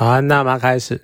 早安，大妈开始。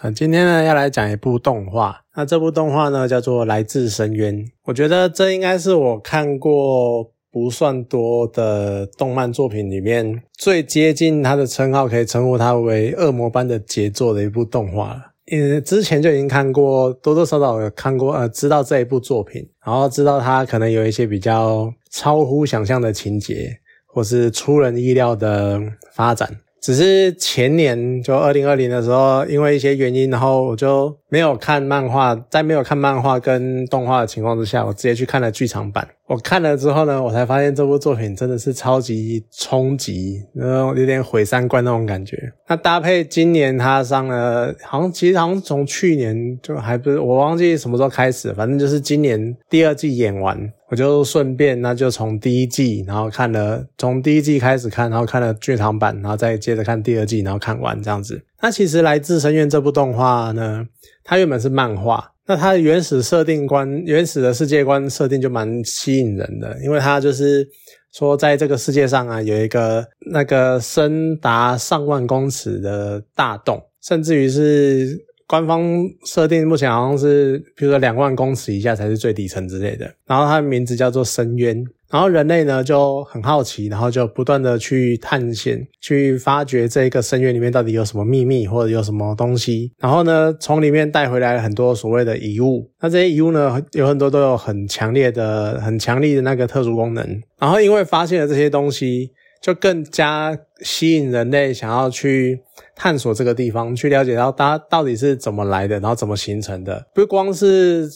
啊，今天呢要来讲一部动画。那这部动画呢叫做《来自深渊》。我觉得这应该是我看过不算多的动漫作品里面最接近它的称号，可以称呼它为恶魔般的杰作的一部动画了。因为，之前就已经看过，多多少少有看过，呃，知道这一部作品，然后知道它可能有一些比较超乎想象的情节，或是出人意料的发展。只是前年就二零二零的时候，因为一些原因，然后我就没有看漫画，在没有看漫画跟动画的情况之下，我直接去看了剧场版。我看了之后呢，我才发现这部作品真的是超级冲击，然后有点毁三观那种感觉。那搭配今年他上了，好像其实好像从去年就还不是，我忘记什么时候开始，反正就是今年第二季演完，我就顺便那就从第一季，然后看了从第一季开始看，然后看了剧场版，然后再接着看第二季，然后看完这样子。那其实来自深渊这部动画呢，它原本是漫画。那它的原始设定观、原始的世界观设定就蛮吸引人的，因为它就是说，在这个世界上啊，有一个那个深达上万公尺的大洞，甚至于是官方设定目前好像是，比如说两万公尺以下才是最底层之类的。然后它的名字叫做深渊。然后人类呢就很好奇，然后就不断的去探险，去发掘这个深渊里面到底有什么秘密或者有什么东西。然后呢，从里面带回来很多所谓的遗物。那这些遗物呢，有很多都有很强烈的、很强力的那个特殊功能。然后因为发现了这些东西，就更加吸引人类想要去探索这个地方，去了解到它到底是怎么来的，然后怎么形成的。不光是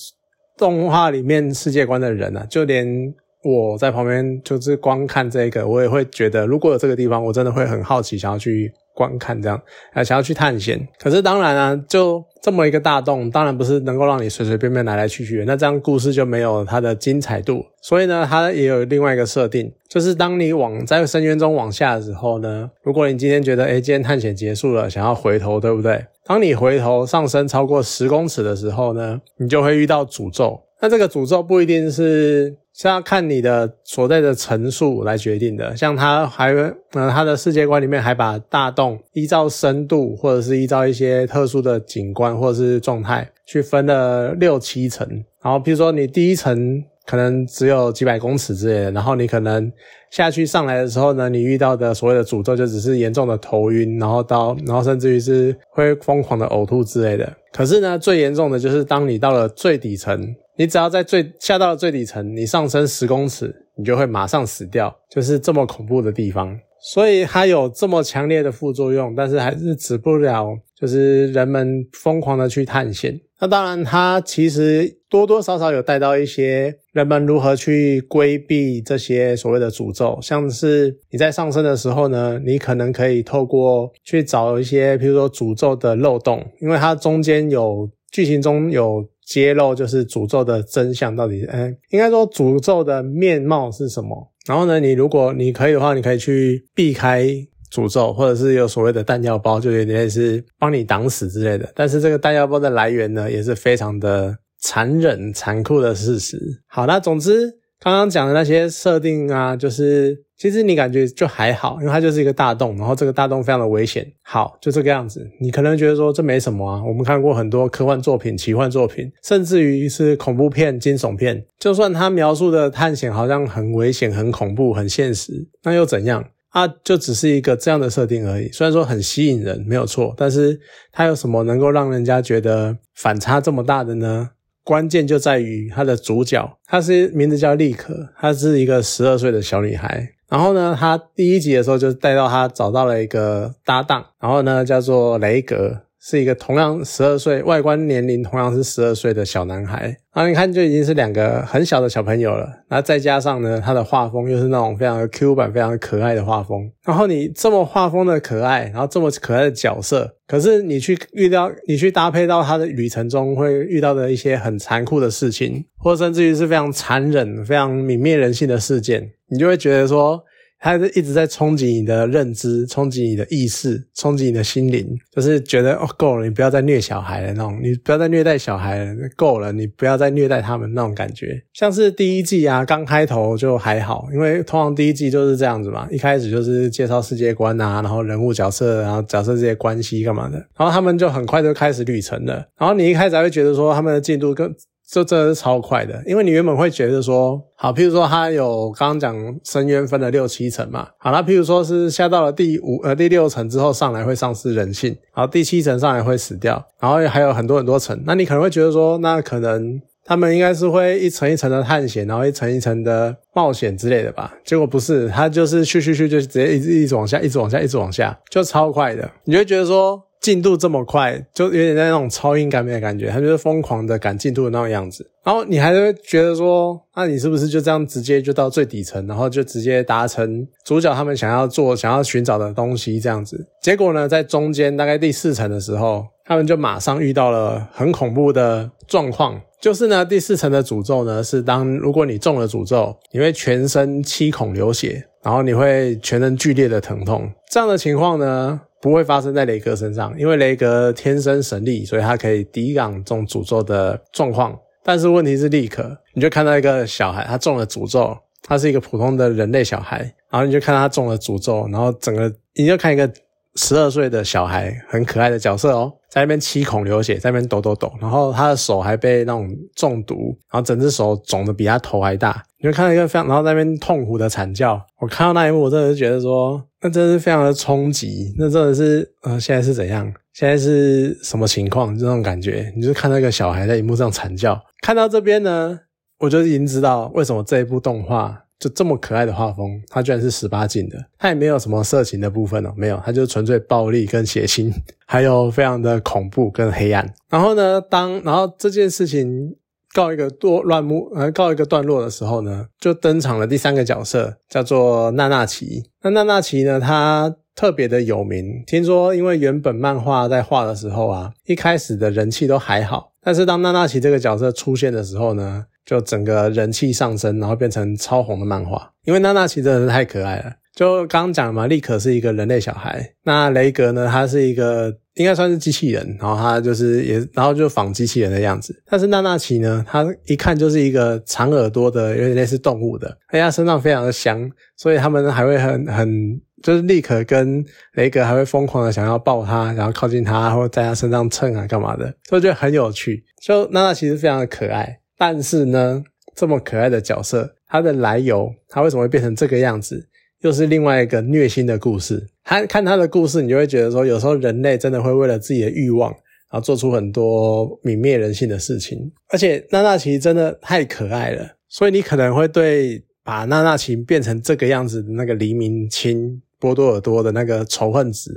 动画里面世界观的人啊，就连。我在旁边就是光看这个，我也会觉得，如果有这个地方，我真的会很好奇，想要去观看这样，啊，想要去探险。可是当然啊，就这么一个大洞，当然不是能够让你随随便便来来去去的，那这样故事就没有它的精彩度。所以呢，它也有另外一个设定，就是当你往在深渊中往下的时候呢，如果你今天觉得，哎，今天探险结束了，想要回头，对不对？当你回头上升超过十公尺的时候呢，你就会遇到诅咒。那这个诅咒不一定是。是要看你的所在的层数来决定的。像他还，呃，他的世界观里面还把大洞依照深度，或者是依照一些特殊的景观或者是状态去分了六七层。然后，比如说你第一层可能只有几百公尺之类的，然后你可能下去上来的时候呢，你遇到的所谓的诅咒就只是严重的头晕，然后到，然后甚至于是会疯狂的呕吐之类的。可是呢，最严重的就是当你到了最底层。你只要在最下到了最底层，你上升十公尺，你就会马上死掉，就是这么恐怖的地方。所以它有这么强烈的副作用，但是还是止不了，就是人们疯狂的去探险。那当然，它其实多多少少有带到一些人们如何去规避这些所谓的诅咒，像是你在上升的时候呢，你可能可以透过去找一些，比如说诅咒的漏洞，因为它中间有剧情中有。揭露就是诅咒的真相到底，哎，应该说诅咒的面貌是什么？然后呢，你如果你可以的话，你可以去避开诅咒，或者是有所谓的弹药包，就有点是帮你挡死之类的。但是这个弹药包的来源呢，也是非常的残忍、残酷的事实。好，那总之。刚刚讲的那些设定啊，就是其实你感觉就还好，因为它就是一个大洞，然后这个大洞非常的危险。好，就这个样子。你可能觉得说这没什么啊，我们看过很多科幻作品、奇幻作品，甚至于是恐怖片、惊悚片，就算它描述的探险好像很危险、很恐怖、很现实，那又怎样？啊，就只是一个这样的设定而已。虽然说很吸引人，没有错，但是它有什么能够让人家觉得反差这么大的呢？关键就在于它的主角，他是名字叫利可，她是一个十二岁的小女孩。然后呢，他第一集的时候就带到她找到了一个搭档，然后呢叫做雷格。是一个同样十二岁，外观年龄同样是十二岁的小男孩，然后你看就已经是两个很小的小朋友了。然后再加上呢，他的画风又是那种非常 Q 版、非常可爱的画风。然后你这么画风的可爱，然后这么可爱的角色，可是你去遇到、你去搭配到他的旅程中会遇到的一些很残酷的事情，或甚至于是非常残忍、非常泯灭人性的事件，你就会觉得说。它是一直在冲击你的认知，冲击你的意识，冲击你的心灵，就是觉得哦够了，你不要再虐小孩了那种，你不要再虐待小孩了，够了，你不要再虐待他们那种感觉。像是第一季啊，刚开头就还好，因为通常第一季就是这样子嘛，一开始就是介绍世界观啊，然后人物角色，然后角色这些关系干嘛的，然后他们就很快就开始旅程了。然后你一开始还会觉得说他们的进度更。这真的是超快的，因为你原本会觉得说，好，譬如说它有刚刚讲深渊分了六七层嘛，好，那譬如说是下到了第五呃第六层之后上来会丧失人性，然后第七层上来会死掉，然后还有很多很多层，那你可能会觉得说，那可能他们应该是会一层一层的探险，然后一层一层的冒险之类的吧？结果不是，它就是去去去就直接一直一直往下，一直往下，一直往下，就超快的，你就觉得说。进度这么快，就有点在那种超音赶美的感觉，他就是疯狂的赶进度的那种样子。然后你还会觉得说，那你是不是就这样直接就到最底层，然后就直接达成主角他们想要做、想要寻找的东西这样子？结果呢，在中间大概第四层的时候，他们就马上遇到了很恐怖的状况，就是呢，第四层的诅咒呢是当如果你中了诅咒，你会全身七孔流血，然后你会全身剧烈的疼痛。这样的情况呢？不会发生在雷格身上，因为雷格天生神力，所以他可以抵挡这种诅咒的状况。但是问题是，立刻你就看到一个小孩，他中了诅咒，他是一个普通的人类小孩，然后你就看他中了诅咒，然后整个你就看一个十二岁的小孩，很可爱的角色哦，在那边七孔流血，在那边抖抖抖，然后他的手还被那种中毒，然后整只手肿的比他头还大。你就看到一个非常，然后那边痛苦的惨叫。我看到那一幕，我真的是觉得说，那真是非常的冲击。那真的是，呃，现在是怎样？现在是什么情况？这种感觉，你就看那个小孩在荧幕上惨叫。看到这边呢，我就已经知道为什么这一部动画就这么可爱的画风，它居然是十八禁的。它也没有什么色情的部分哦，没有，它就纯粹暴力跟血腥，还有非常的恐怖跟黑暗。然后呢，当然后这件事情。告一个多乱幕，呃，告一个段落的时候呢，就登场了第三个角色，叫做娜娜奇。那娜娜奇呢，她特别的有名。听说因为原本漫画在画的时候啊，一开始的人气都还好，但是当娜娜奇这个角色出现的时候呢，就整个人气上升，然后变成超红的漫画。因为娜娜奇真的是太可爱了。就刚刚讲嘛，利可是一个人类小孩，那雷格呢，他是一个应该算是机器人，然后他就是也，然后就仿机器人的样子。但是娜娜奇呢，他一看就是一个长耳朵的，有点类似动物的，而且他身上非常的香，所以他们还会很很，就是利可跟雷格还会疯狂的想要抱他，然后靠近他，或在他身上蹭啊干嘛的，所以觉得很有趣。就娜娜其实非常的可爱，但是呢，这么可爱的角色，他的来由，他为什么会变成这个样子？又是另外一个虐心的故事。他看他的故事，你就会觉得说，有时候人类真的会为了自己的欲望，然后做出很多泯灭人性的事情。而且娜娜奇真的太可爱了，所以你可能会对把娜娜奇变成这个样子的那个黎明清波多尔多的那个仇恨值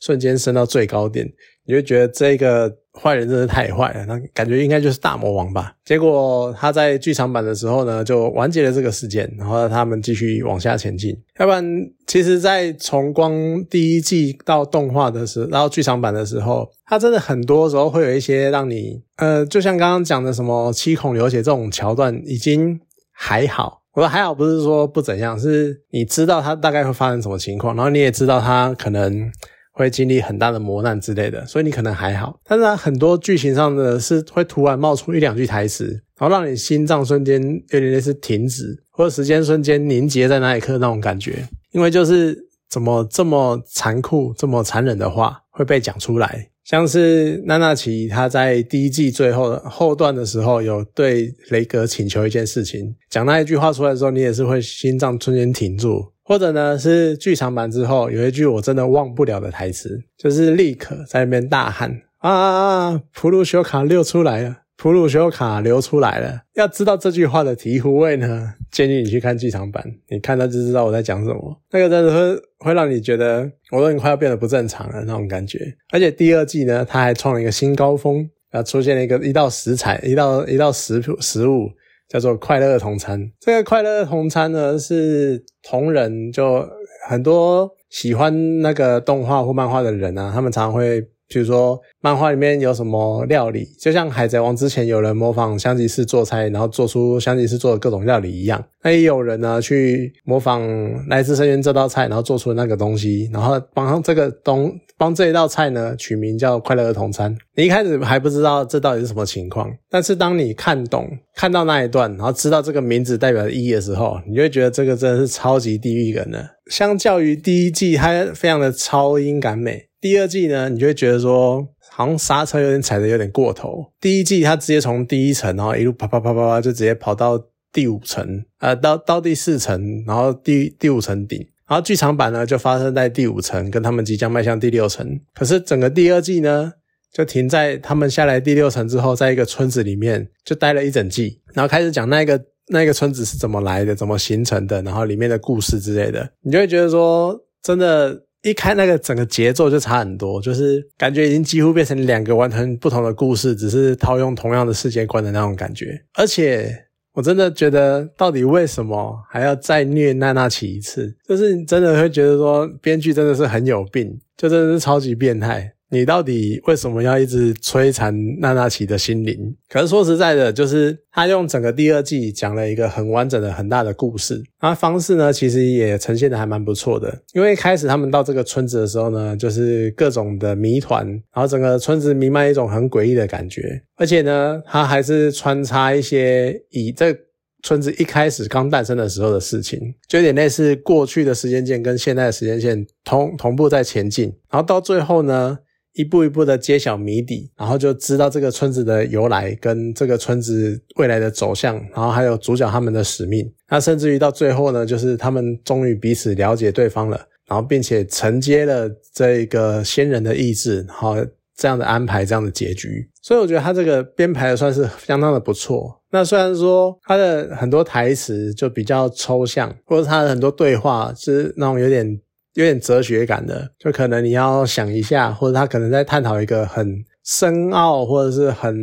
瞬间升到最高点，你就觉得这个。坏人真是太坏了，那感觉应该就是大魔王吧。结果他在剧场版的时候呢，就完结了这个事件，然后他们继续往下前进。要不然，其实，在从光第一季到动画的时候，到剧场版的时候，它真的很多时候会有一些让你，呃，就像刚刚讲的什么七孔流血这种桥段，已经还好。我说还好，不是说不怎样，是你知道它大概会发生什么情况，然后你也知道它可能。会经历很大的磨难之类的，所以你可能还好。但是它很多剧情上的是会突然冒出一两句台词，然后让你心脏瞬间有点类似停止，或者时间瞬间凝结在那一刻那种感觉。因为就是怎么这么残酷、这么残忍的话会被讲出来，像是娜娜奇她在第一季最后后段的时候有对雷格请求一件事情，讲那一句话出来的时候，你也是会心脏瞬间停住。或者呢，是剧场版之后有一句我真的忘不了的台词，就是立刻在那边大喊啊啊啊，普鲁修卡溜出来了，普鲁修卡流出来了。要知道这句话的醍醐味呢，建议你去看剧场版，你看到就知道我在讲什么。那个真的会会让你觉得我都已经快要变得不正常了那种感觉。而且第二季呢，它还创了一个新高峰，啊，出现了一个一道食材，一道一道食食物。叫做快乐同餐。这个快乐同餐呢，是同人就很多喜欢那个动画或漫画的人啊，他们常常会比如说漫画里面有什么料理，就像海贼王之前有人模仿香吉士做菜，然后做出香吉士做的各种料理一样，那也有人呢去模仿来自深渊这道菜，然后做出那个东西，然后帮这个东帮这一道菜呢取名叫快乐儿童餐。你一开始还不知道这到底是什么情况，但是当你看懂看到那一段，然后知道这个名字代表的意义的时候，你就会觉得这个真的是超级地狱梗的。相较于第一季，它非常的超英感美。第二季呢，你就会觉得说，好像刹车有点踩的有点过头。第一季它直接从第一层，然后一路啪啪啪啪啪，就直接跑到第五层，呃，到到第四层，然后第第五层顶。然后剧场版呢，就发生在第五层，跟他们即将迈向第六层。可是整个第二季呢，就停在他们下来第六层之后，在一个村子里面就待了一整季，然后开始讲那个那个村子是怎么来的，怎么形成的，然后里面的故事之类的，你就会觉得说，真的。一开那个整个节奏就差很多，就是感觉已经几乎变成两个完全不同的故事，只是套用同样的世界观的那种感觉。而且我真的觉得，到底为什么还要再虐娜娜奇一次？就是你真的会觉得说，编剧真的是很有病，就真的是超级变态。你到底为什么要一直摧残娜娜奇的心灵？可是说实在的，就是他用整个第二季讲了一个很完整的、很大的故事，那方式呢，其实也呈现的还蛮不错的。因为开始他们到这个村子的时候呢，就是各种的谜团，然后整个村子弥漫一种很诡异的感觉，而且呢，他还是穿插一些以这村子一开始刚诞生的时候的事情，就有点类似过去的时间线跟现在的时间线同同步在前进，然后到最后呢。一步一步的揭晓谜底，然后就知道这个村子的由来跟这个村子未来的走向，然后还有主角他们的使命。那甚至于到最后呢，就是他们终于彼此了解对方了，然后并且承接了这个先人的意志，然后这样的安排这样的结局。所以我觉得他这个编排的算是相当的不错。那虽然说他的很多台词就比较抽象，或者他的很多对话是那种有点。有点哲学感的，就可能你要想一下，或者他可能在探讨一个很深奥或者是很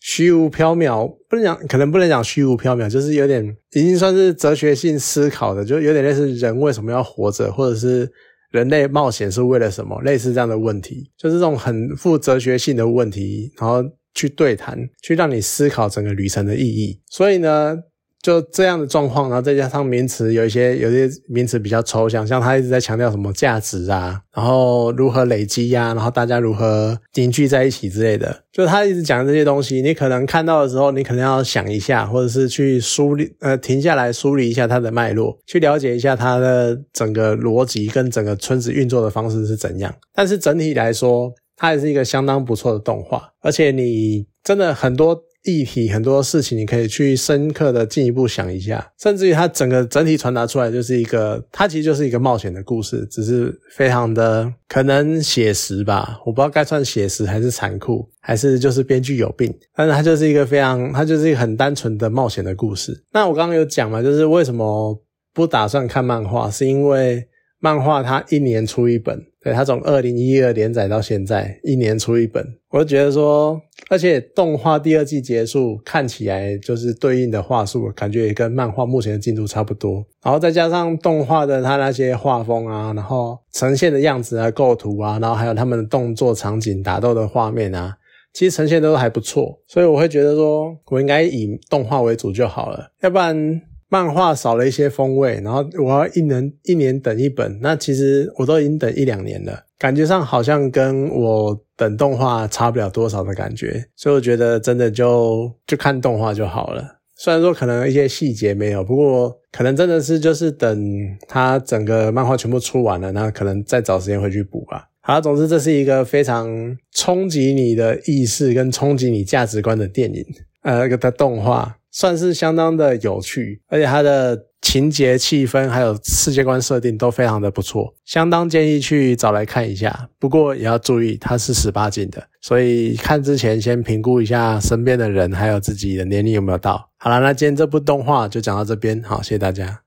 虚无缥缈，不能讲，可能不能讲虚无缥缈，就是有点已经算是哲学性思考的，就有点类似人为什么要活着，或者是人类冒险是为了什么，类似这样的问题，就是这种很富哲学性的问题，然后去对谈，去让你思考整个旅程的意义。所以呢。就这样的状况，然后再加上名词有一些有些名词比较抽象，像他一直在强调什么价值啊，然后如何累积呀，然后大家如何凝聚在一起之类的，就他一直讲这些东西，你可能看到的时候，你可能要想一下，或者是去梳理呃停下来梳理一下它的脉络，去了解一下它的整个逻辑跟整个村子运作的方式是怎样。但是整体来说，它也是一个相当不错的动画，而且你真的很多。议题很多事情，你可以去深刻的进一步想一下，甚至于它整个整体传达出来就是一个，它其实就是一个冒险的故事，只是非常的可能写实吧，我不知道该算写实还是残酷，还是就是编剧有病，但是它就是一个非常，它就是一个很单纯的冒险的故事。那我刚刚有讲嘛，就是为什么不打算看漫画，是因为漫画它一年出一本。对它从二零一二连载到现在，一年出一本，我就觉得说，而且动画第二季结束，看起来就是对应的话术，感觉也跟漫画目前的进度差不多。然后再加上动画的它那些画风啊，然后呈现的样子啊、构图啊，然后还有他们的动作场景、打斗的画面啊，其实呈现都还不错。所以我会觉得说，我应该以动画为主就好了，要不然。漫画少了一些风味，然后我要一年一年等一本，那其实我都已经等一两年了，感觉上好像跟我等动画差不了多少的感觉，所以我觉得真的就就看动画就好了。虽然说可能一些细节没有，不过可能真的是就是等它整个漫画全部出完了，那可能再找时间回去补吧。好，总之这是一个非常冲击你的意识跟冲击你价值观的电影，呃，个的动画。算是相当的有趣，而且它的情节、气氛还有世界观设定都非常的不错，相当建议去找来看一下。不过也要注意，它是十八禁的，所以看之前先评估一下身边的人还有自己的年龄有没有到。好了，那今天这部动画就讲到这边，好，谢谢大家。